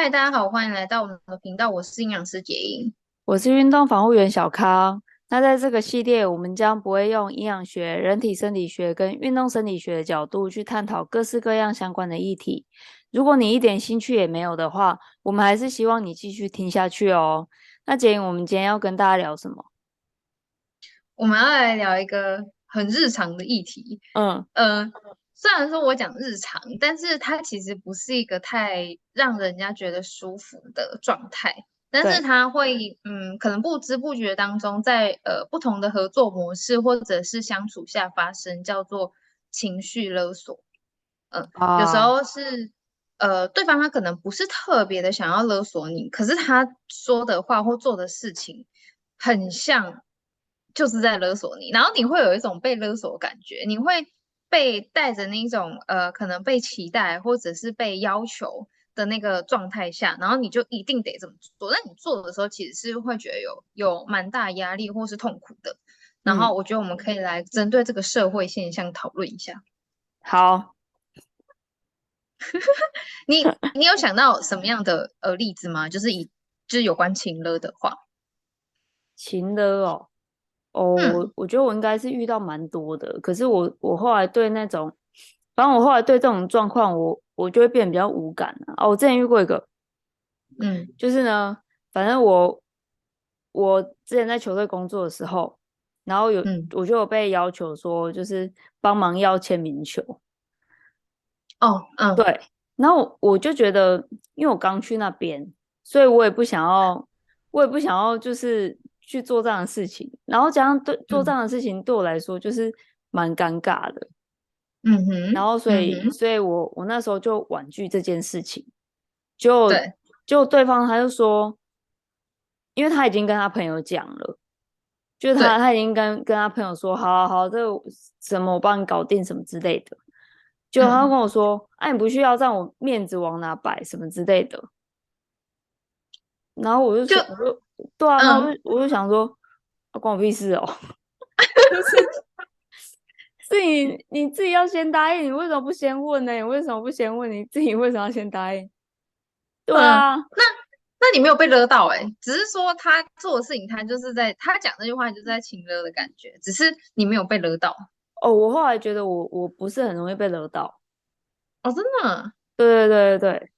嗨，大家好，欢迎来到我们的频道，我是营养师杰英，我是运动防护员小康。那在这个系列，我们将不会用营养学、人体生理学跟运动生理学的角度去探讨各式各样相关的议题。如果你一点兴趣也没有的话，我们还是希望你继续听下去哦。那杰英，我们今天要跟大家聊什么？我们要来聊一个很日常的议题。嗯呃，虽然说我讲日常，但是它其实不是一个太让人家觉得舒服的状态。但是它会，嗯，可能不知不觉当中在，在呃不同的合作模式或者是相处下发生，叫做情绪勒索。嗯、呃，oh. 有时候是，呃，对方他可能不是特别的想要勒索你，可是他说的话或做的事情，很像。就是在勒索你，然后你会有一种被勒索的感觉，你会被带着那种呃，可能被期待或者是被要求的那个状态下，然后你就一定得这么做。但你做的时候，其实是会觉得有有蛮大压力或是痛苦的。然后我觉得我们可以来针对这个社会现象讨论一下。好，你你有想到什么样的呃例子吗？就是以就是有关情勒的话，情勒哦。哦，我、嗯、我觉得我应该是遇到蛮多的，可是我我后来对那种，反正我后来对这种状况，我我就会变得比较无感啊。哦，我之前遇过一个，嗯，就是呢，反正我我之前在球队工作的时候，然后有、嗯、我就有被要求说，就是帮忙要签名球。哦，嗯，对，然后我就觉得，因为我刚去那边，所以我也不想要，我也不想要，就是。去做这样的事情，然后加上对做这样的事情对我来说就是蛮尴尬的，嗯哼，然后所以、嗯、所以我我那时候就婉拒这件事情，就对就对方他就说，因为他已经跟他朋友讲了，就是他他已经跟跟他朋友说，好好好，这个什么我帮你搞定什么之类的，就他跟我说，哎、嗯啊，你不需要让我面子往哪摆什么之类的，然后我就说我就。对啊，我就，、嗯、我就想说，啊、关我屁事哦！是，是你你自己要先答应，你为什么不先问呢？你为什么不先问？你自己为什么要先答应？对啊，嗯、那那你没有被勒到哎、欸，只是说他做的事情，他就是在他讲这句话，就是在情勒的感觉，只是你没有被勒到。哦，我后来觉得我我不是很容易被勒到。哦，真的？对对对对对，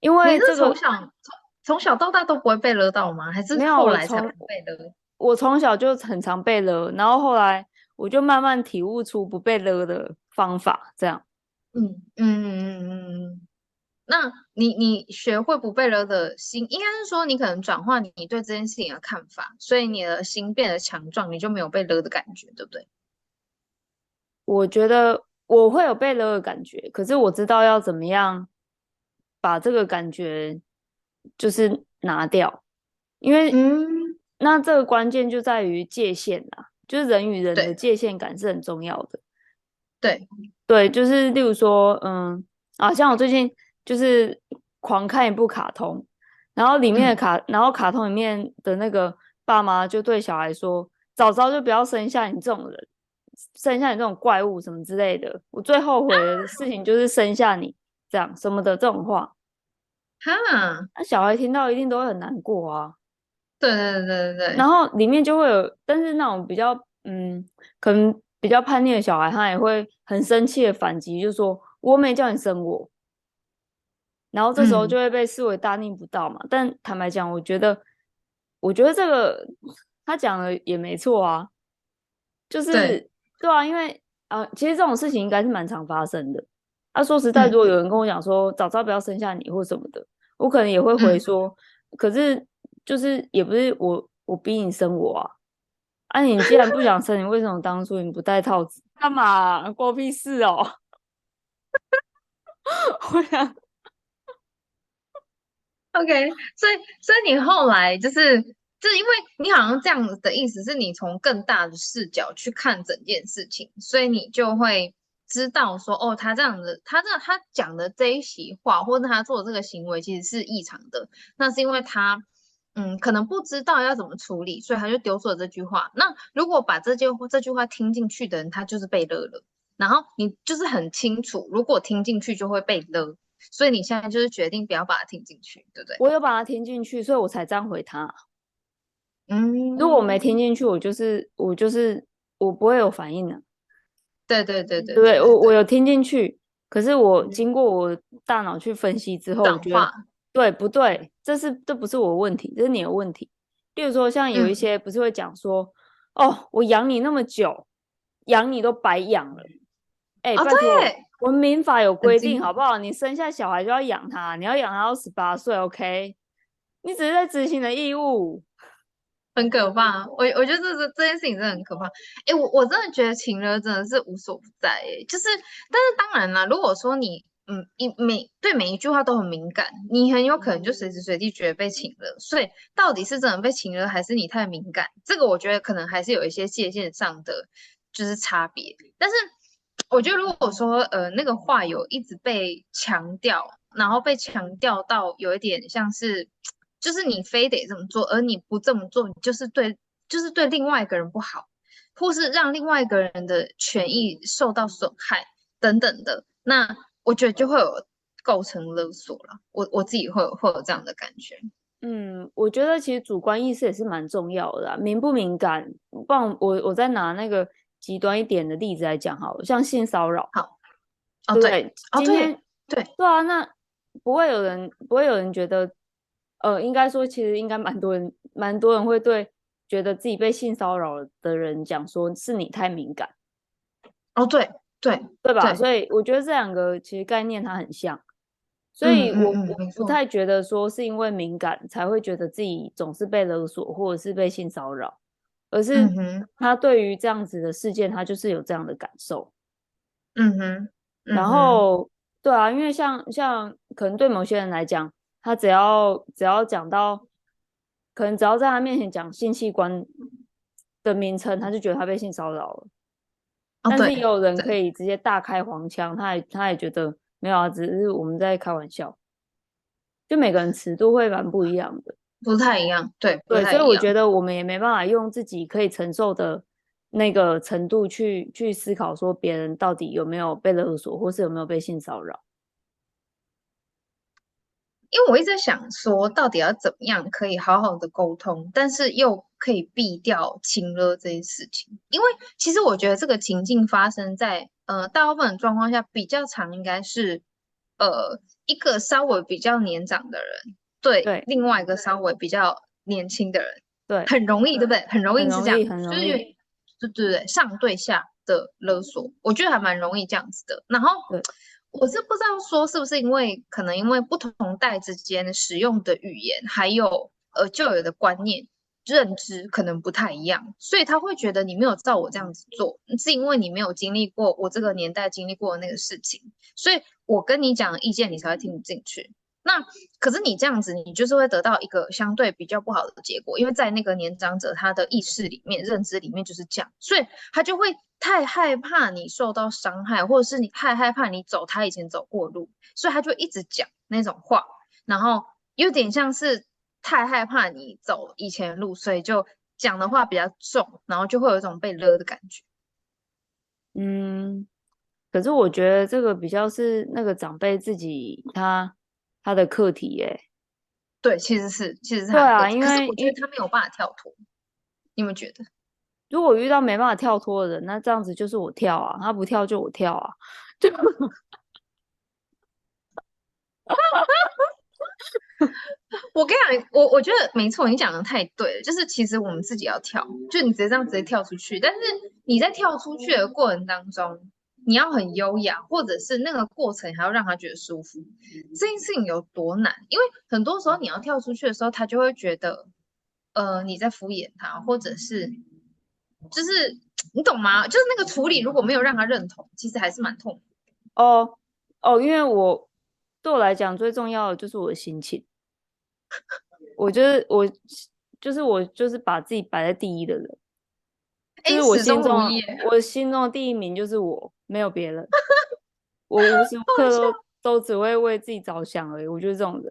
因为这个。从小到大都不会被勒到吗？还是后来才会被勒？我从小就很常被勒，然后后来我就慢慢体悟出不被勒的方法，这样。嗯嗯嗯嗯嗯。那你你学会不被勒的心，应该是说你可能转换你对这件事情的看法，所以你的心变得强壮，你就没有被勒的感觉，对不对？我觉得我会有被勒的感觉，可是我知道要怎么样把这个感觉。就是拿掉，因为嗯，那这个关键就在于界限啦，就是人与人的界限感是很重要的。对对，就是例如说，嗯啊，像我最近就是狂看一部卡通，然后里面的卡，嗯、然后卡通里面的那个爸妈就对小孩说：“早知道就不要生下你这种人，生下你这种怪物什么之类的。”我最后悔的事情就是生下你这样什么的这种话。哈，那小孩听到一定都会很难过啊。对对对对对。然后里面就会有，但是那种比较嗯，可能比较叛逆的小孩，他也会很生气的反击，就说我没叫你生我。然后这时候就会被视为大逆不道嘛。嗯、但坦白讲，我觉得，我觉得这个他讲的也没错啊。就是对，对啊，因为啊、呃，其实这种事情应该是蛮常发生的。啊，说实在，如果有人跟我讲说、嗯、早知道不要生下你或什么的，我可能也会回说，嗯、可是就是也不是我我逼你生我啊，啊，你既然不想生，你为什么当初你不戴套子？干嘛？关我屁事哦！我想，OK，所以所以你后来就是就是因为你好像这样子的意思是你从更大的视角去看整件事情，所以你就会。知道说哦，他这样子，他这他讲的这一席话，或者他做的这个行为，其实是异常的。那是因为他，嗯，可能不知道要怎么处理，所以他就丢出了这句话。那如果把这句这句话听进去的人，他就是被勒了。然后你就是很清楚，如果听进去就会被勒，所以你现在就是决定不要把它听进去，对不对？我有把它听进去，所以我才这样回他。嗯，如果我没听进去，我就是我就是我不会有反应的。对对对对，对我我有听进去，可是我经过我大脑去分析之后，我觉得对不对？这是这不是我的问题，这是你的问题。例如说，像有一些不是会讲说，嗯、哦，我养你那么久，养你都白养了。哎、欸，拜托，我们民法有规定，好不好？你生下小孩就要养他，你要养他到十八岁，OK？你只是在执行的义务。很可怕，我我觉得这这件事情真的很可怕。哎，我我真的觉得情勒真的是无所不在，哎，就是，但是当然啦，如果说你嗯一每对每一句话都很敏感，你很有可能就随时随地觉得被情勒。所以到底是真的被情勒，还是你太敏感？这个我觉得可能还是有一些界限上的就是差别。但是我觉得如果说呃那个话有一直被强调，然后被强调到有一点像是。就是你非得这么做，而你不这么做，你就是对，就是对另外一个人不好，或是让另外一个人的权益受到损害等等的，那我觉得就会有构成勒索了。我我自己会有会有这样的感觉。嗯，我觉得其实主观意识也是蛮重要的啦，敏不敏感？不然我我再拿那个极端一点的例子来讲好了，像性骚扰。好，哦对，对今天、哦、对对对啊，那不会有人不会有人觉得。呃，应该说，其实应该蛮多人，蛮多人会对觉得自己被性骚扰的人讲说，是你太敏感。哦，对对对吧？对，所以我觉得这两个其实概念它很像，所以我嗯嗯嗯我不太觉得说是因为敏感才会觉得自己总是被勒索或者是被性骚扰，而是他对于这样子的事件，他就是有这样的感受。嗯哼，嗯哼，然后对啊，因为像像可能对某些人来讲。他只要只要讲到，可能只要在他面前讲性器官的名称，他就觉得他被性骚扰了。哦、但是也有人可以直接大开黄腔，他也他也觉得没有啊，只是我们在开玩笑。就每个人尺度会蛮不一样的，不太一样。对对，所以我觉得我们也没办法用自己可以承受的那个程度去去思考，说别人到底有没有被勒索，或是有没有被性骚扰。因为我一直在想说，到底要怎么样可以好好的沟通，但是又可以避掉情勒这件事情。因为其实我觉得这个情境发生在呃大部分的状况下比较常，应该是呃一个稍微比较年长的人对对另外一个稍微比较年轻的人，对，很容易对不对？很容易是这样，就是对对对上对下的勒索，我觉得还蛮容易这样子的。然后对。我是不知道说是不是因为可能因为不同代之间使用的语言，还有呃旧有的观念认知可能不太一样，所以他会觉得你没有照我这样子做，是因为你没有经历过我这个年代经历过的那个事情，所以我跟你讲的意见你才会听不进去。那可是你这样子，你就是会得到一个相对比较不好的结果，因为在那个年长者他的意识里面、认知里面就是这样，所以他就会太害怕你受到伤害，或者是你太害怕你走他以前走过路，所以他就一直讲那种话，然后有点像是太害怕你走以前路，所以就讲的话比较重，然后就会有一种被勒的感觉。嗯，可是我觉得这个比较是那个长辈自己他。他的课题耶、欸，对，其实是，其实是对啊，因为我觉得他没有办法跳脱，你们觉得？如果遇到没办法跳脱的人，那这样子就是我跳啊，他不跳就我跳啊，就，我跟你讲，我我觉得没错，你讲的太对了，就是其实我们自己要跳，就你直接这样直接跳出去，但是你在跳出去的过程当中。你要很优雅，或者是那个过程还要让他觉得舒服，这件事情有多难？因为很多时候你要跳出去的时候，他就会觉得，呃，你在敷衍他，或者是，就是 你懂吗？就是那个处理如果没有让他认同，其实还是蛮痛苦。哦哦，因为我对我来讲最重要的就是我的心情，我就是我就是我就是把自己摆在第一的人。就是我心中，我心中的第一名就是我，没有别人。我无时无刻都都只会为自己着想而已。我就是这种人，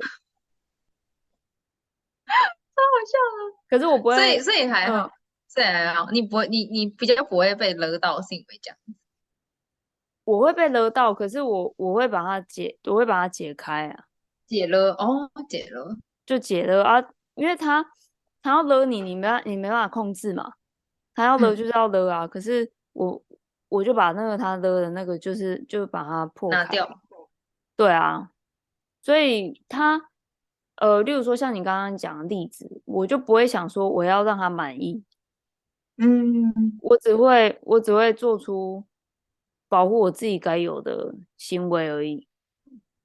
超好笑的。可是我不会，所以所以还好，所以还好。你不会，你你比较不会被勒到，是因为这样子。我会被勒到，可是我我会把它解，我会把它解开啊，解勒哦，解勒就解勒啊，因为他他要勒你，你没你没办法控制嘛，他要勒就是要勒啊，嗯、可是我我就把那个他勒的那个就是就把它破拿掉，对啊，所以他呃，例如说像你刚刚讲的例子，我就不会想说我要让他满意，嗯，我只会我只会做出。保护我自己该有的行为而已。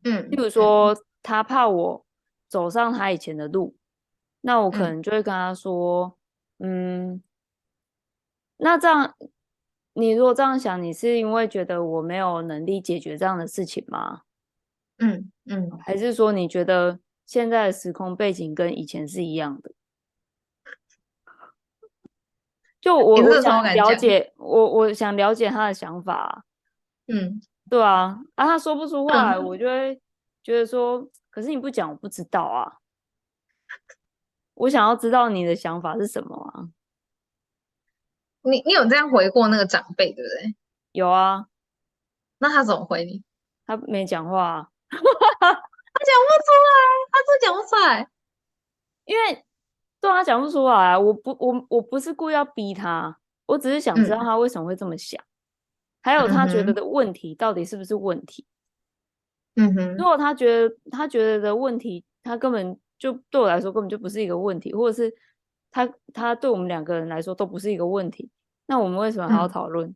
嗯，例如说，他怕我走上他以前的路，那我可能就会跟他说：“嗯，嗯，那这样，你如果这样想，你是因为觉得我没有能力解决这样的事情吗？”嗯嗯，还是说你觉得现在的时空背景跟以前是一样的？就我我想了解，我我想了解他的想法。嗯，对啊，啊，他说不出话来，嗯、我就会觉得说，可是你不讲，我不知道啊。我想要知道你的想法是什么啊？你你有这样回过那个长辈，对不对？有啊。那他怎么回你？他没讲话、啊，他讲不出来，他真讲不出来，因为对他讲不出来，我不，我我不是故意要逼他，我只是想知道他为什么会这么想。嗯还有他觉得的问题到底是不是问题？嗯哼，如果他觉得他觉得的问题，他根本就对我来说根本就不是一个问题，或者是他他对我们两个人来说都不是一个问题，那我们为什么还要讨论？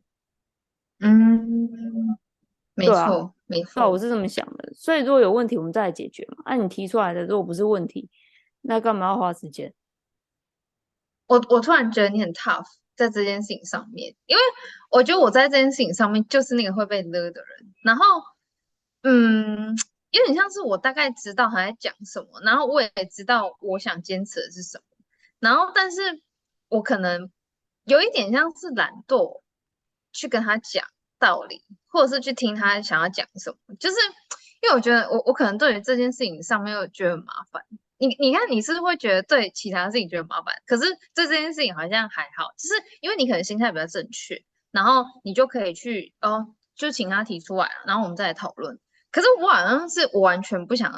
嗯，没错，啊、没错，我是这么想的。所以如果有问题，我们再来解决嘛。那、啊、你提出来的，如果不是问题，那干嘛要花时间？我我突然觉得你很 tough。在这件事情上面，因为我觉得我在这件事情上面就是那个会被勒的人，然后，嗯，有点像是我大概知道他在讲什么，然后我也知道我想坚持的是什么，然后，但是我可能有一点像是懒惰去跟他讲道理，或者是去听他想要讲什么，就是因为我觉得我我可能对于这件事情上面又觉得很麻烦。你你看，你是不是会觉得对其他事情觉得麻烦？可是对这件事情好像还好，就是因为你可能心态比较正确，然后你就可以去哦，就请他提出来，然后我们再来讨论。可是我好像是我完全不想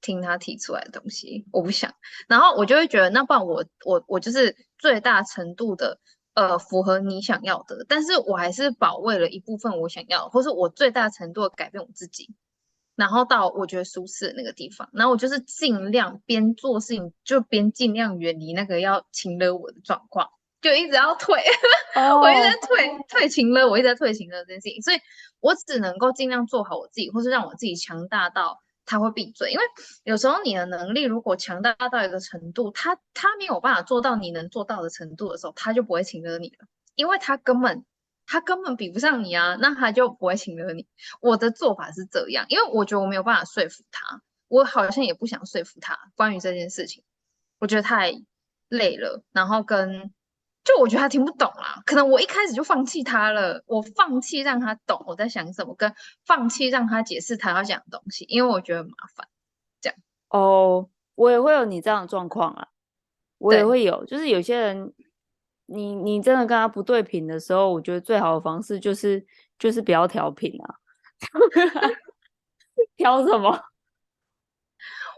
听他提出来的东西，我不想，然后我就会觉得，那不然我我我就是最大程度的呃符合你想要的，但是我还是保卫了一部分我想要，或是我最大程度的改变我自己。然后到我觉得舒适的那个地方，然后我就是尽量边做事情就边尽量远离那个要情勒我的状况，就一直要退，oh. 我一直在退退情勒，我一直在退情勒这件事情，所以我只能够尽量做好我自己，或是让我自己强大到他会闭嘴，因为有时候你的能力如果强大到一个程度，他他没有办法做到你能做到的程度的时候，他就不会情勒你了，因为他根本。他根本比不上你啊，那他就不会请了你。我的做法是这样，因为我觉得我没有办法说服他，我好像也不想说服他关于这件事情，我觉得太累了。然后跟就我觉得他听不懂啦，可能我一开始就放弃他了，我放弃让他懂我在想什么，跟放弃让他解释他要讲的东西，因为我觉得麻烦。这样哦，我也会有你这样的状况啊，我也会有，就是有些人。你你真的跟他不对频的时候，我觉得最好的方式就是就是不要调频啊。调什么？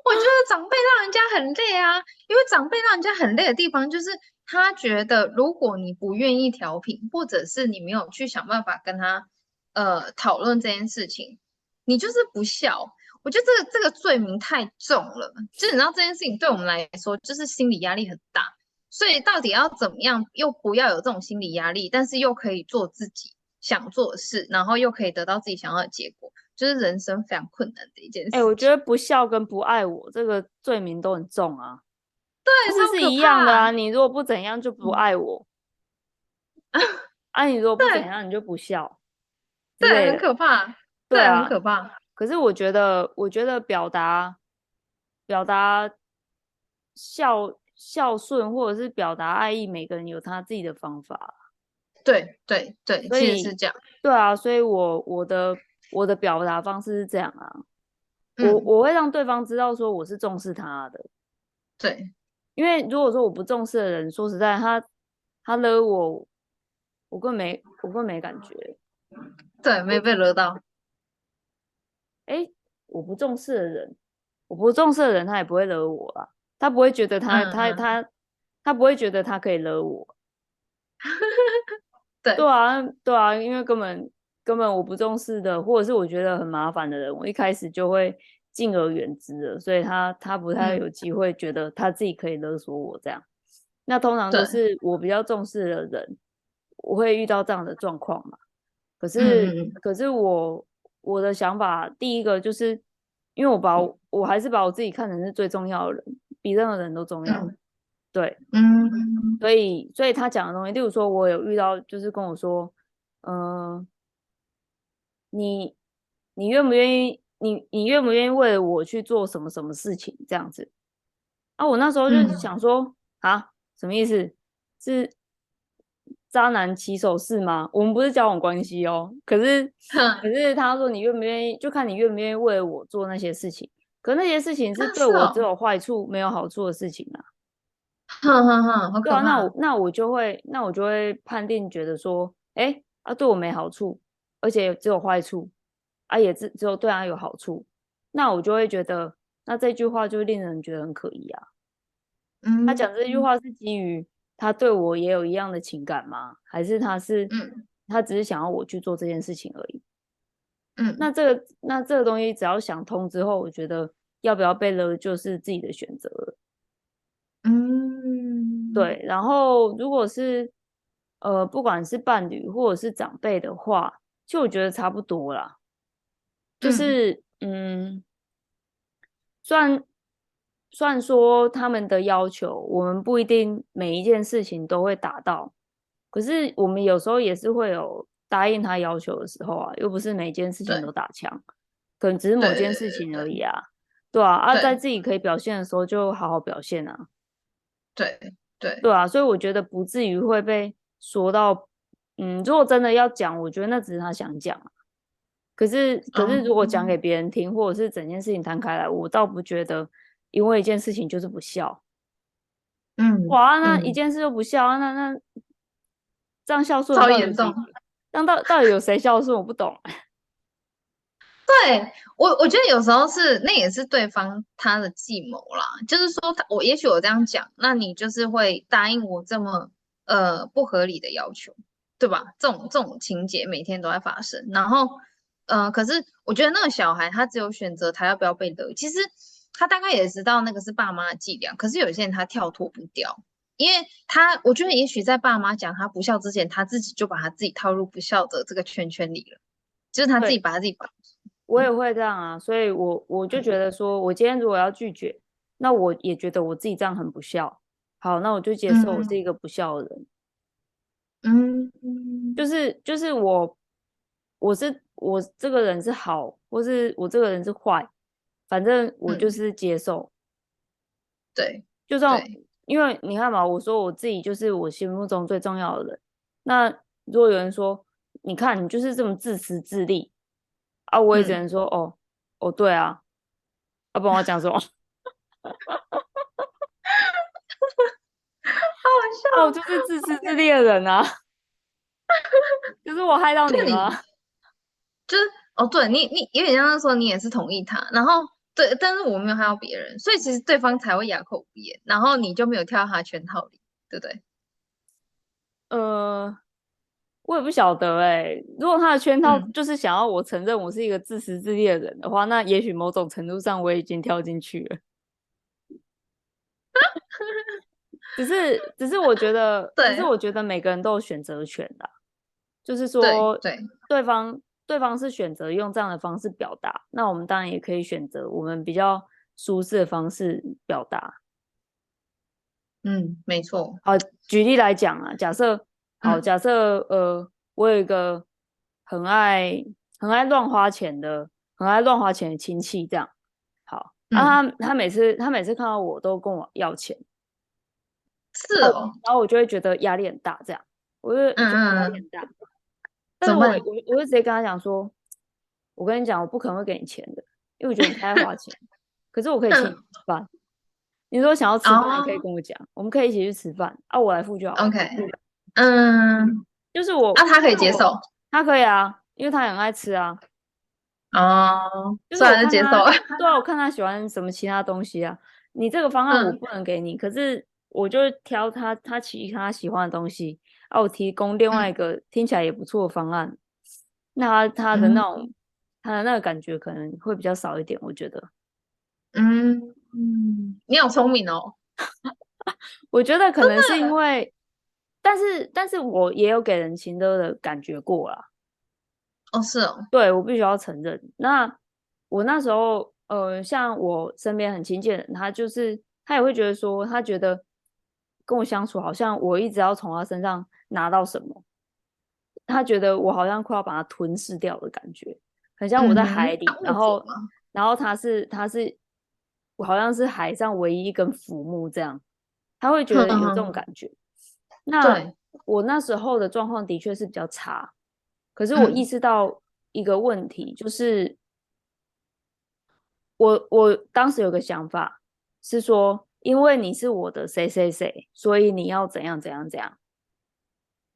我觉得长辈让人家很累啊，因为长辈让人家很累的地方就是他觉得，如果你不愿意调频，或者是你没有去想办法跟他呃讨论这件事情，你就是不孝。我觉得这个这个罪名太重了，就是你知道这件事情对我们来说就是心理压力很大。所以到底要怎么样，又不要有这种心理压力，但是又可以做自己想做的事，然后又可以得到自己想要的结果，就是人生非常困难的一件事。哎、欸，我觉得不孝跟不爱我这个罪名都很重啊。对，这是一样的啊。你如果不怎样就不爱我，嗯、啊，你如果不怎样你就不孝。对，很可怕。对，对啊，很可怕。可是我觉得，我觉得表达表达孝。孝顺或者是表达爱意，每个人有他自己的方法。对对对，所以是这样。对啊，所以我我的我的表达方式是这样啊，嗯、我我会让对方知道说我是重视他的。对，因为如果说我不重视的人，说实在，他他惹我，我根本没我根本没感觉。对，没被惹到。哎，我不重视的人，我不重视的人，他也不会惹我啊。他不会觉得他、嗯、他他他不会觉得他可以惹我。对对啊，对啊，因为根本根本我不重视的，或者是我觉得很麻烦的人，我一开始就会敬而远之了。所以他他不太有机会觉得他自己可以勒索我这样。嗯、那通常都是我比较重视的人，我会遇到这样的状况嘛。可是、嗯、可是我我的想法，第一个就是因为我把我，我还是把我自己看成是最重要的人，比任何人都重要。嗯对，嗯，所以，所以他讲的东西，例如说，我有遇到，就是跟我说，嗯、呃，你，你愿不愿意，你，你愿不愿意为了我去做什么什么事情，这样子，啊，我那时候就想说，嗯、啊，什么意思？是渣男起手式吗？我们不是交往关系哦，可是，可是他说你愿不愿意，就看你愿不愿意为了我做那些事情，可那些事情是对我只有坏处、哦、没有好处的事情啊。哼哼哼，好啊，那我那我就会那我就会判定觉得说，哎啊，对我没好处，而且只有坏处，啊也只只有对他有好处，那我就会觉得，那这句话就令人觉得很可疑啊。嗯，他讲这句话是基于他对我也有一样的情感吗？还是他是，嗯，他只是想要我去做这件事情而已？嗯，那这个那这个东西只要想通之后，我觉得要不要被勒就是自己的选择了。嗯，对，然后如果是呃，不管是伴侣或者是长辈的话，就我觉得差不多啦。就是嗯，嗯，虽然虽然说他们的要求，我们不一定每一件事情都会达到，可是我们有时候也是会有答应他要求的时候啊，又不是每件事情都打枪，可能只是某件事情而已啊。对啊，啊，在自己可以表现的时候，就好好表现啊。对对对啊，所以我觉得不至于会被说到，嗯，如果真的要讲，我觉得那只是他想讲。可是可是如果讲给别人听，嗯、或者是整件事情摊开来，我倒不觉得，因为一件事情就是不孝。嗯，哇，那一件事就不孝，嗯、那那这样孝顺超严重，这样到到底有谁孝顺？我不懂。对我，我觉得有时候是那也是对方他的计谋啦，就是说他我也许我这样讲，那你就是会答应我这么呃不合理的要求，对吧？这种这种情节每天都在发生，然后呃，可是我觉得那个小孩他只有选择他要不要被勒，其实他大概也知道那个是爸妈的伎俩，可是有些人他跳脱不掉，因为他我觉得也许在爸妈讲他不孝之前，他自己就把他自己套入不孝的这个圈圈里了，就是他自己把他自己绑。我也会这样啊，所以我我就觉得说，我今天如果要拒绝，那我也觉得我自己这样很不孝。好，那我就接受我是一个不孝的人。嗯，就是就是我，我是我这个人是好，或是我这个人是坏，反正我就是接受。对，就算因为你看嘛，我说我自己就是我心目中最重要的人。那如果有人说，你看你就是这么自私自利。啊，我也只能说，嗯、哦，哦，对啊，要、啊、不然我讲什么？好好笑，我就是自私自利的人啊，就是我害到你了，就是哦，对你，你有点像是说你也是同意他，然后对，但是我没有害到别人，所以其实对方才会哑口无言，然后你就没有跳到他圈套里，对不对？呃。我也不晓得哎、欸，如果他的圈套就是想要我承认我是一个自私自利的人的话，嗯、那也许某种程度上我已经跳进去了。只是，只是我觉得，只是我觉得每个人都有选择权的，就是说，对，对，对方对方是选择用这样的方式表达，那我们当然也可以选择我们比较舒适的方式表达。嗯，没错。好，举例来讲啊，假设。好，假设呃，我有一个很爱很爱乱花钱的，很爱乱花钱的亲戚，这样好，那、嗯啊、他他每次他每次看到我都跟我要钱，是哦，然后我就会觉得压力很大，这样，我就觉得压力很大，嗯、但是我我我就直接跟他讲说，我跟你讲，我不可能会给你钱的，因为我觉得你太爱花钱，可是我可以请你吃饭，嗯、你说想要吃饭，你可以跟我讲，哦、我们可以一起去吃饭，啊，我来付就好，OK。嗯，就是我，那、啊、他可以接受，他可以啊，因为他很爱吃啊。哦，就是我看他接受。对啊，我看他喜欢什么其他东西啊。你这个方案我不能给你，嗯、可是我就挑他他其他喜欢的东西啊，我提供另外一个 听起来也不错的方案。嗯、那他他的那种、嗯、他的那个感觉可能会比较少一点，我觉得。嗯嗯，你好聪明哦。我觉得可能是因为，但是但是我也有给人情的的感觉过啦。哦，是哦，对，我必须要承认。那我那时候，呃，像我身边很亲近的人，他就是他也会觉得说，他觉得跟我相处好像我一直要从他身上拿到什么，他觉得我好像快要把他吞噬掉的感觉，很像我在海里，嗯、然后然后他是他是我好像是海上唯一一根浮木这样。他会觉得有这种感觉，嗯、那我那时候的状况的确是比较差，可是我意识到一个问题，嗯、就是我我当时有个想法是说，因为你是我的谁谁谁，所以你要怎样怎样怎样，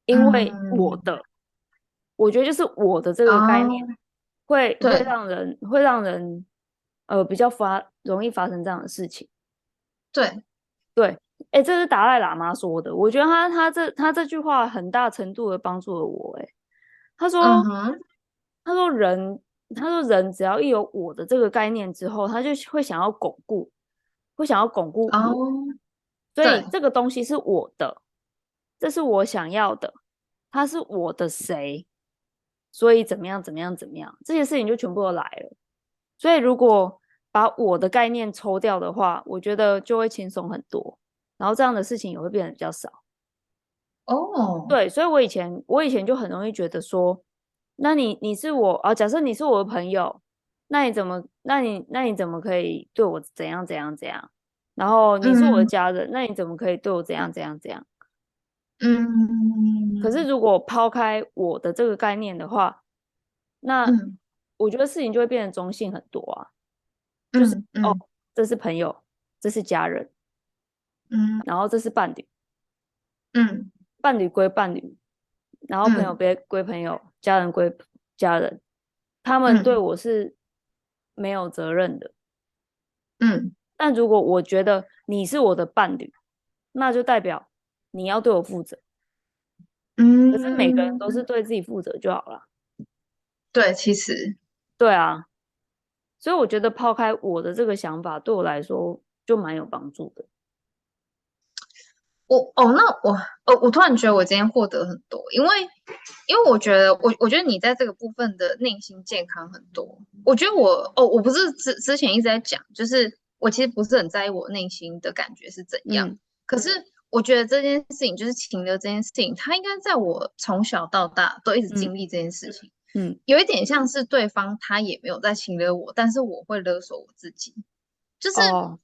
因为我的，嗯、我觉得就是我的这个概念会、哦、会让人会让人呃比较发容易发生这样的事情，对对。哎、欸，这是达赖喇嘛说的。我觉得他他这他这句话很大程度的帮助了我。哎，他说、嗯、他说人他说人只要一有我的这个概念之后，他就会想要巩固，会想要巩固我。哦、所以这个东西是我的，这是我想要的，他是我的谁？所以怎么样怎么样怎么样，这些事情就全部都来了。所以如果把我的概念抽掉的话，我觉得就会轻松很多。然后这样的事情也会变得比较少。哦，oh. 对，所以我以前我以前就很容易觉得说，那你你是我啊，假设你是我的朋友，那你怎么，那你那你怎么可以对我怎样怎样怎样？然后你是我的家人，嗯、那你怎么可以对我怎样怎样怎样？嗯，可是如果抛开我的这个概念的话，那我觉得事情就会变得中性很多啊。嗯、就是、嗯、哦，这是朋友，这是家人。嗯，然后这是伴侣，嗯，伴侣归伴侣，然后朋友别归朋友，嗯、家人归家人，他们对我是没有责任的，嗯，但如果我觉得你是我的伴侣，那就代表你要对我负责，嗯，可是每个人都是。对自己负责就好了，对，其实，对啊，所以我觉得抛开我的这个想法，对我来说就蛮有帮助的。我哦，那我哦，我突然觉得我今天获得很多，因为因为我觉得我我觉得你在这个部分的内心健康很多。我觉得我哦，我不是之之前一直在讲，就是我其实不是很在意我内心的感觉是怎样。嗯、可是我觉得这件事情就是情的这件事情，它应该在我从小到大都一直经历这件事情。嗯，嗯有一点像是对方他也没有在情勒我，但是我会勒索我自己，就是。哦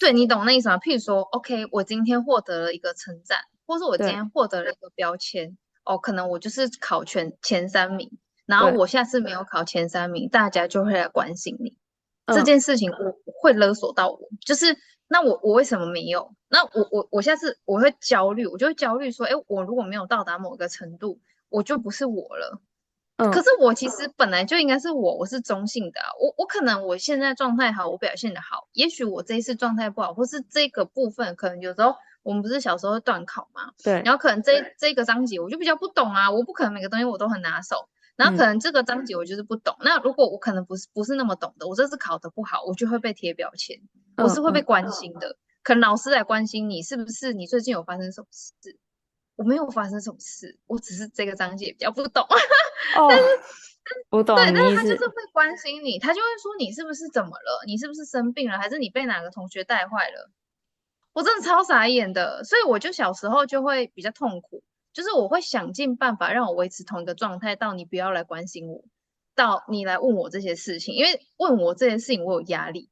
对，你懂那意思吗？譬如说，OK，我今天获得了一个称赞，或是我今天获得了一个标签，哦，可能我就是考全前三名，然后我下次没有考前三名，大家就会来关心你。嗯、这件事情我会勒索到我，就是那我我为什么没有？那我我我下次我会焦虑，我就会焦虑说，哎，我如果没有到达某个程度，我就不是我了。可是我其实本来就应该是我，我是中性的啊。我我可能我现在状态好，我表现的好。也许我这一次状态不好，或是这个部分可能有时候我们不是小时候会断考嘛？对。然后可能这这个章节我就比较不懂啊，我不可能每个东西我都很拿手。然后可能这个章节我就是不懂。嗯、那如果我可能不是不是那么懂的，我这次考得不好，我就会被贴标签，我是会被关心的。嗯嗯、可能老师来关心你，是不是你最近有发生什么事？我没有发生什么事，我只是这个章节比较不懂。哦，但是我懂，对，但是他就是会关心你，他就会说你是不是怎么了？你是不是生病了？还是你被哪个同学带坏了？我真的超傻眼的，所以我就小时候就会比较痛苦，就是我会想尽办法让我维持同一个状态，到你不要来关心我，到你来问我这些事情，因为问我这些事情我有压力，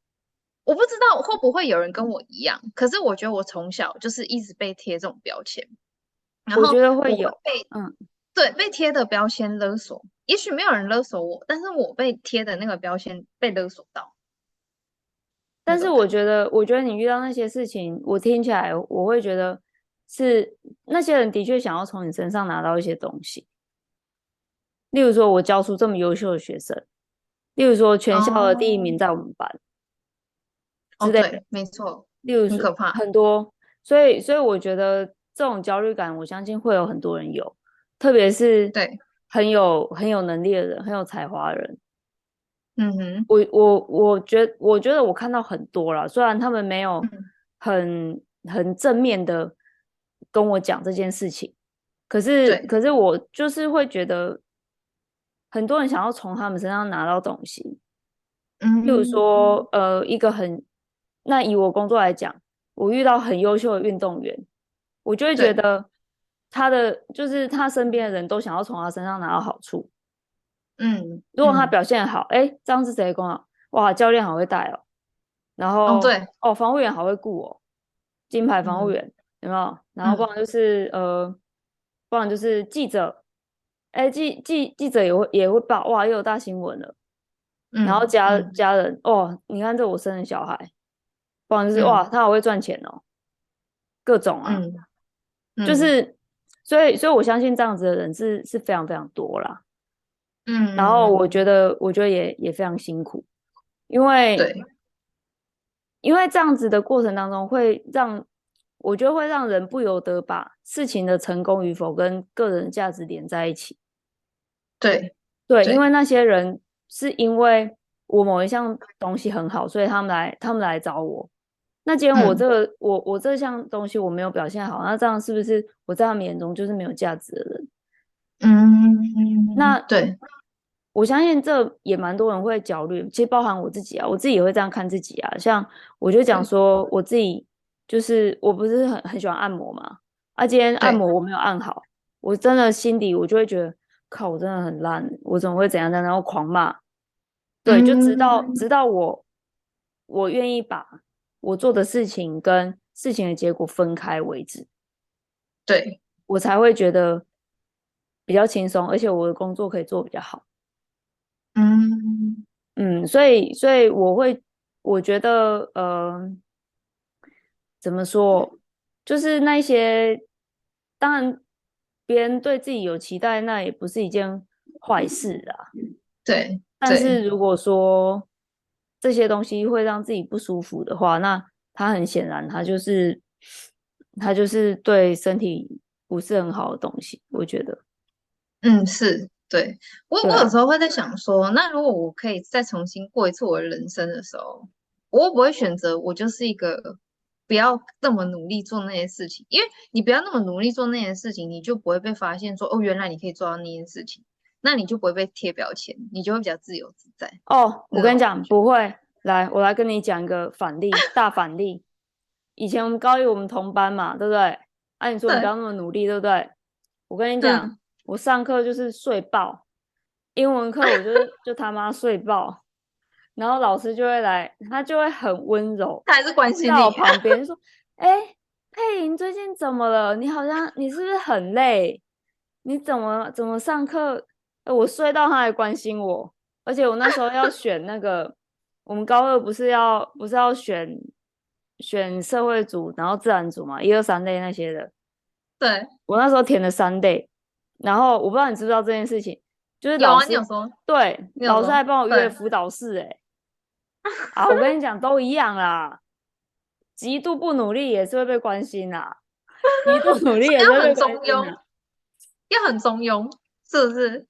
我不知道会不会有人跟我一样，可是我觉得我从小就是一直被贴这种标签。我觉得会有被嗯，对，被贴的标签勒索，也许没有人勒索我，但是我被贴的那个标签被勒索到。但是我觉得，我觉得你遇到那些事情，我听起来我会觉得是那些人的确想要从你身上拿到一些东西。例如说，我教出这么优秀的学生，例如说全校的第一名在我们班，哦，哦对，没错。例如说很可怕，很多，所以所以我觉得这种焦虑感，我相信会有很多人有，特别是对很有很有能力的人，很有才华的人。嗯哼，我我我觉我觉得我看到很多了，虽然他们没有很、嗯、很正面的跟我讲这件事情，可是可是我就是会觉得。很多人想要从他们身上拿到东西，嗯，例如说，呃，一个很，那以我工作来讲，我遇到很优秀的运动员，我就会觉得他的就是他身边的人都想要从他身上拿到好处，嗯，如果他表现好，哎、嗯，这样是谁功劳？哇，教练好会带哦，然后，哦，对，哦，防护员好会顾哦，金牌防护员、嗯、有没有？然后不然就是、嗯、呃，不然就是记者。哎，记记记者也会也会报哇，又有大新闻了。嗯、然后家、嗯、家人哦，你看这我生的小孩，不然就是、嗯、哇，他好会赚钱哦，各种啊，嗯、就是所以所以我相信这样子的人是是非常非常多啦。嗯，然后我觉得我觉得也也非常辛苦，因为对，因为这样子的过程当中会让。我觉得会让人不由得把事情的成功与否跟个人价值连在一起。对对，对，因为那些人是因为我某一项东西很好，所以他们来他们来找我。那既然我这个、嗯、我我这项东西我没有表现好，那这样是不是我在他们眼中就是没有价值的人？嗯，那对，我相信这也蛮多人会焦虑，其实包含我自己啊，我自己也会这样看自己啊。像我就讲说我自己。就是我不是很很喜欢按摩嘛，啊，今天按摩我没有按好，我真的心底我就会觉得，靠，我真的很烂，我怎么会怎样怎样，然后狂骂，对，就直到直到我我愿意把我做的事情跟事情的结果分开为止，对，我才会觉得比较轻松，而且我的工作可以做比较好，嗯嗯，所以所以我会我觉得呃。怎么说？就是那些，当然，别人对自己有期待，那也不是一件坏事啊。对。但是如果说这些东西会让自己不舒服的话，那他很显然，他就是他就是对身体不是很好的东西。我觉得，嗯，是对。我我有时候会在想说，那如果我可以再重新过一次我的人生的时候，我会不会选择我就是一个。不要那么努力做那些事情，因为你不要那么努力做那些事情，你就不会被发现说哦，原来你可以做到那件事情，那你就不会被贴标签，你就会比较自由自在。哦，我跟你讲，不会。来，我来跟你讲一个反例，大反例。以前我们高一我们同班嘛，对不对？按、啊、你说你不要那么努力，对，对不对？我跟你讲，我上课就是睡爆，英文课我就 就他妈睡爆。然后老师就会来，他就会很温柔，他还是关心你。在我旁边 说：“哎、欸，佩莹最近怎么了？你好像你是不是很累？你怎么怎么上课？我睡到他还关心我，而且我那时候要 选那个，我们高二不是要不是要选选社会组，然后自然组嘛，一二三类那些的。对，我那时候填了三类，然后我不知道你知不知道这件事情，就是老师有、说对，老师还帮我约辅导室、欸，哎。”啊，我跟你讲，都一样啦。极度不努力也是会被关心啦，极度努力 也是会被中庸，要很中庸，是不是？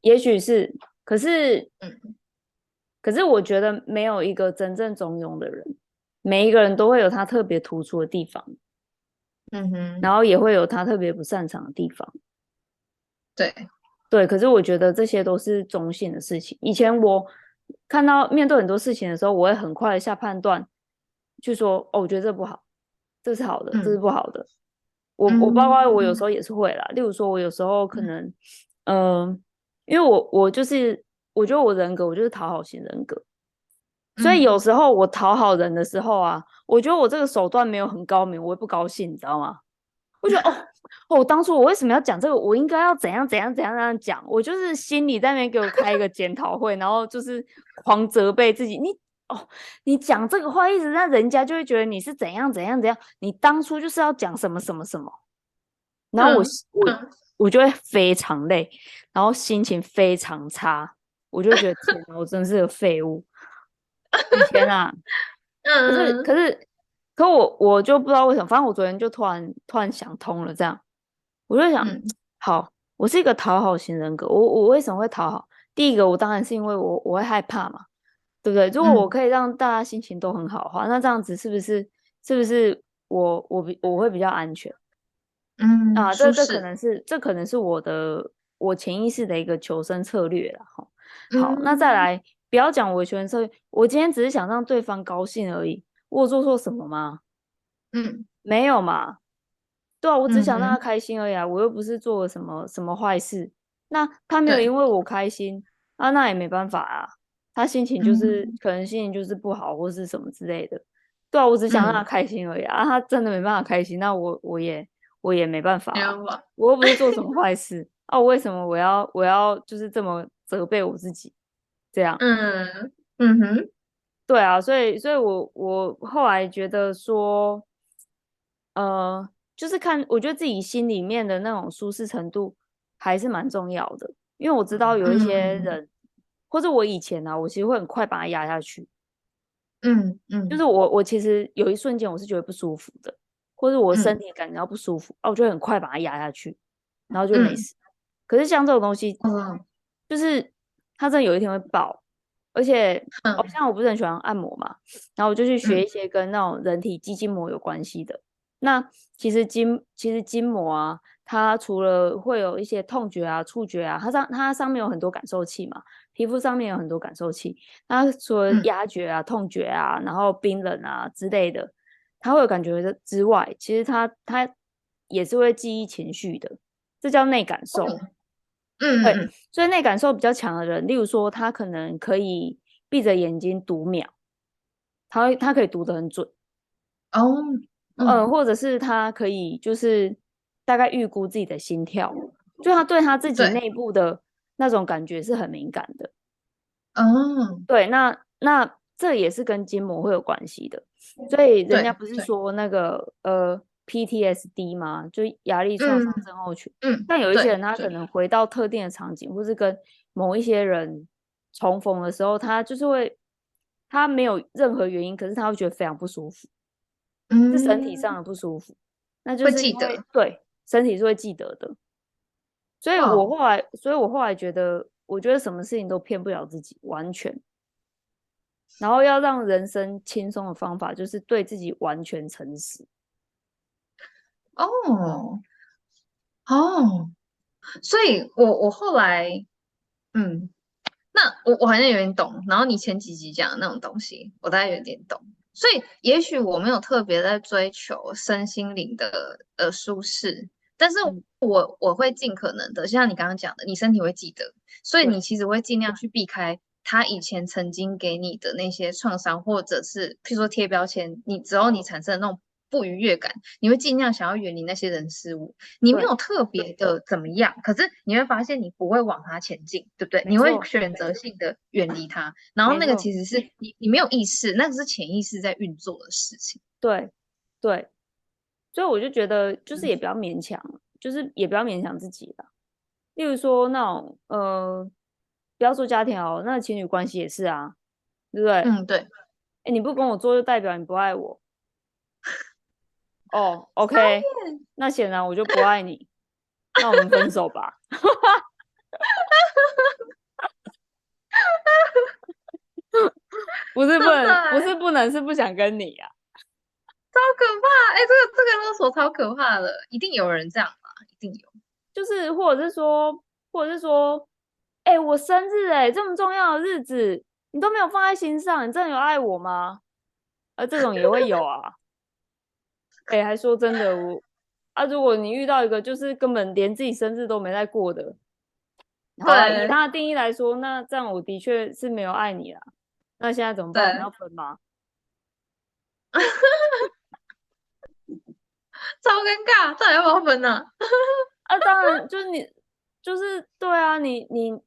也许是，可是，嗯，可是我觉得没有一个真正中庸的人，每一个人都会有他特别突出的地方，嗯哼，然后也会有他特别不擅长的地方，对。对，可是我觉得这些都是中性的事情。以前我看到面对很多事情的时候，我会很快的下判断，去说哦，我觉得这不好，这是好的，这是不好的。嗯、我我包括我有时候也是会啦，嗯、例如说，我有时候可能，嗯、呃，因为我我就是我觉得我人格我就是讨好型人格，所以有时候我讨好人的时候啊，我觉得我这个手段没有很高明，我也不高兴，你知道吗？我觉得哦。哦，当初我为什么要讲这个？我应该要怎样怎样怎样怎样讲？我就是心里在那边给我开一个检讨会，然后就是狂责备自己。你哦，你讲这个话，一直让人家就会觉得你是怎样怎样怎样。你当初就是要讲什么什么什么。然后我、嗯、我我就会非常累，然后心情非常差，我就觉得天哪，我真是个废物。以前啊，可是可是可我我就不知道为什么，反正我昨天就突然突然想通了，这样我就想，嗯、好，我是一个讨好型人格，我我为什么会讨好？第一个，我当然是因为我我会害怕嘛，对不对？如果我可以让大家心情都很好的话，嗯、那这样子是不是是不是我我比我会比较安全？嗯啊，这这可能是这可能是我的我潜意识的一个求生策略了哈。好，嗯、那再来，不要讲我求生策略，我今天只是想让对方高兴而已。我有做错什么吗？嗯，没有嘛。对啊，我只想让他开心而已啊，嗯、我又不是做了什么什么坏事。那他没有因为我开心啊，那也没办法啊。他心情就是、嗯、可能心情就是不好或是什么之类的。对啊，我只想让他开心而已啊他真的没办法开心，那我我也。我也没办法、啊，我又不是做什么坏事 啊！我为什么我要我要就是这么责备我自己？这样，嗯嗯哼，对啊，所以所以我我后来觉得说，呃，就是看我觉得自己心里面的那种舒适程度还是蛮重要的，因为我知道有一些人，嗯、或者我以前呢、啊，我其实会很快把它压下去，嗯嗯，就是我我其实有一瞬间我是觉得不舒服的。或者我身体感觉到不舒服，哦、嗯，啊、我就很快把它压下去，然后就没事。嗯、可是像这种东西，嗯，就是它真的有一天会爆，而且，像我不是很喜欢按摩嘛，然后我就去学一些跟那种人体肌筋膜有关系的。嗯、那其实筋，其实筋膜啊，它除了会有一些痛觉啊、触觉啊，它上它上面有很多感受器嘛，皮肤上面有很多感受器，它除了压觉啊、嗯、痛觉啊，然后冰冷啊之类的。他会有感觉的之外，其实他他也是会记忆情绪的，这叫内感受。嗯，对，所以内感受比较强的人，例如说他可能可以闭着眼睛读秒，他会他可以读得很准。哦，嗯、呃，或者是他可以就是大概预估自己的心跳，就他对他自己内部的那种感觉是很敏感的。哦，对，那那。这也是跟筋膜会有关系的，所以人家不是说那个呃 PTSD 吗？就压力创伤症候群。嗯，但有一些人他可能回到特定的场景，或是跟某一些人重逢的时候，他就是会他没有任何原因，可是他会觉得非常不舒服，嗯，是身体上的不舒服，那就是会记得，对，身体是会记得的。所以我后来，所以我后来觉得，我觉得什么事情都骗不了自己，完全。然后要让人生轻松的方法，就是对自己完全诚实。哦，哦，所以我我后来，嗯，那我我好像有点懂。然后你前几集讲的那种东西，我大概有点懂。所以也许我没有特别在追求身心灵的呃舒适，但是我我会尽可能的，就像你刚刚讲的，你身体会记得，所以你其实会尽量去避开。他以前曾经给你的那些创伤，或者是譬如说贴标签，你只要你产生的那种不愉悦感，你会尽量想要远离那些人事物。你没有特别的怎么样，可是你会发现你不会往他前进，对不对？你会选择性的远离他，然后那个其实是你你没有意识，那个是潜意识在运作的事情。对对，所以我就觉得就是也不要勉强，嗯、就是也不要勉强自己了。例如说那种呃。不要说家庭哦，那情侣关系也是啊，对不对？嗯，对。哎，你不跟我做，就代表你不爱我。哦，OK，那显然我就不爱你，那我们分手吧。不是不能，不是不能，是不想跟你呀、啊。超可怕！哎，这个这个勒索超可怕的，一定有人这样吧？一定有。就是，或者是说，或者是说。哎、欸，我生日哎、欸，这么重要的日子，你都没有放在心上，你真的有爱我吗？啊，这种也会有啊。哎、欸，还说真的，我啊，如果你遇到一个就是根本连自己生日都没在过的，对以他的定义来说，那这样我的确是没有爱你啦。那现在怎么办？你要分吗？超尴尬，到底要不要分呢、啊？啊，当然，就是你，就是对啊，你你。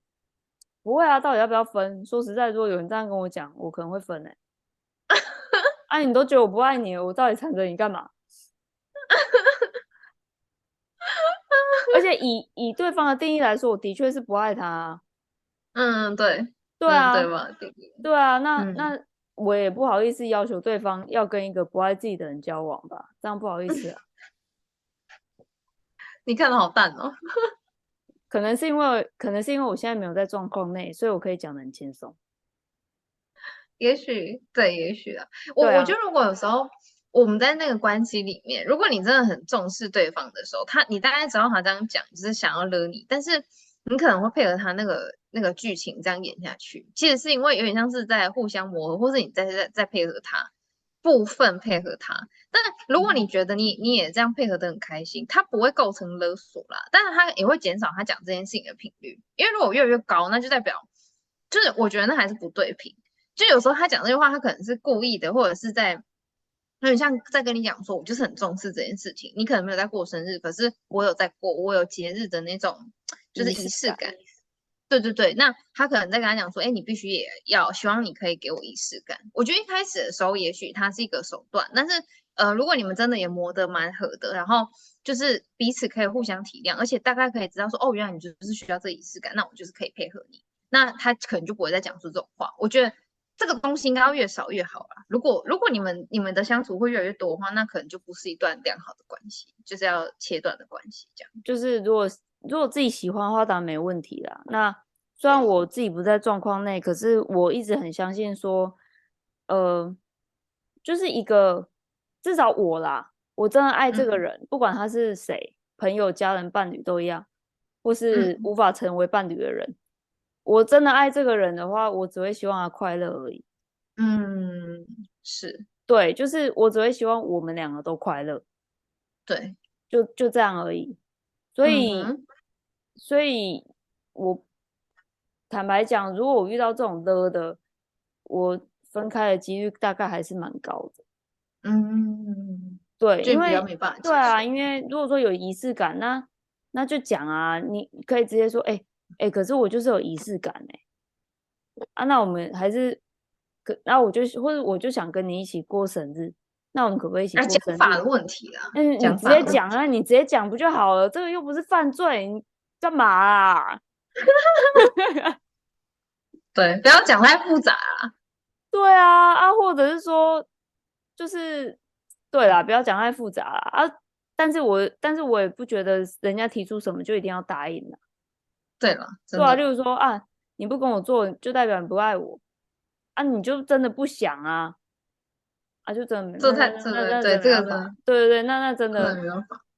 不会啊，到底要不要分？说实在，如果有人这样跟我讲，我可能会分哎。啊，你都觉得我不爱你了，我到底缠着你干嘛？而且 以以对方的定义来说，我的确是不爱他啊。嗯，对，对啊，对吧？对啊，那、嗯、那我也不好意思要求对方要跟一个不爱自己的人交往吧，这样不好意思啊。你看的好淡哦。可能是因为，可能是因为我现在没有在状况内，所以我可以讲的很轻松。也许对，也许啊。我、啊、我觉得如果有时候我们在那个关系里面，如果你真的很重视对方的时候，他你大概知道他这样讲就是想要勒你，但是你可能会配合他那个那个剧情这样演下去。其实是因为有点像是在互相磨合，或是你在在在配合他。部分配合他，但如果你觉得你你也这样配合的很开心，他不会构成勒索啦，但是他也会减少他讲这件事情的频率，因为如果越来越高，那就代表就是我觉得那还是不对频，就有时候他讲这句话，他可能是故意的，或者是在有点像在跟你讲说，我就是很重视这件事情，你可能没有在过生日，可是我有在过，我有节日的那种就是仪式感。对对对，那他可能在跟他讲说，哎，你必须也要希望你可以给我仪式感。我觉得一开始的时候，也许他是一个手段，但是呃，如果你们真的也磨得蛮合的，然后就是彼此可以互相体谅，而且大概可以知道说，哦，原来你就是需要这仪式感，那我就是可以配合你。那他可能就不会再讲出这种话。我觉得这个东西应该要越少越好啦。如果如果你们你们的相处会越来越多的话，那可能就不是一段良好的关系，就是要切断的关系。这样就是如果如果自己喜欢的话，当然没问题啦。那虽然我自己不在状况内，可是我一直很相信说，呃，就是一个至少我啦，我真的爱这个人，嗯、不管他是谁，朋友、家人、伴侣都一样，或是无法成为伴侣的人，嗯、我真的爱这个人的话，我只会希望他快乐而已。嗯，是对，就是我只会希望我们两个都快乐。对，就就这样而已。所以，嗯、所以我。坦白讲，如果我遇到这种勒的，我分开的几率大概还是蛮高的。嗯，对，因为没对啊，因为如果说有仪式感，那那就讲啊，你可以直接说，哎、欸、哎、欸，可是我就是有仪式感哎、欸，啊，那我们还是可，那我就或者我就想跟你一起过生日，那我们可不可以一起过生日？讲法的问题啊，嗯，你直接讲啊，你直接讲不就好了？这个又不是犯罪，你干嘛啊？对，不要讲太复杂啊。对啊，啊，或者是说，就是对啦，不要讲太复杂啦啊。但是我，但是我也不觉得人家提出什么就一定要答应啦。对了，对啊，就是说啊，你不跟我做，就代表你不爱我啊，你就真的不想啊，啊，就真的没这太真的对这个对对对，那那真的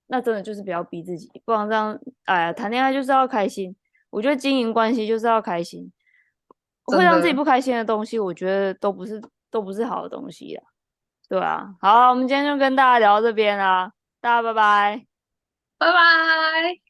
那真的就是不要逼自己，不然这样，哎呀，谈恋爱就是要开心，我觉得经营关系就是要开心。会让自己不开心的东西，我觉得都不是都不是好的东西呀，对啊。好，我们今天就跟大家聊到这边啦，大家拜拜，拜拜。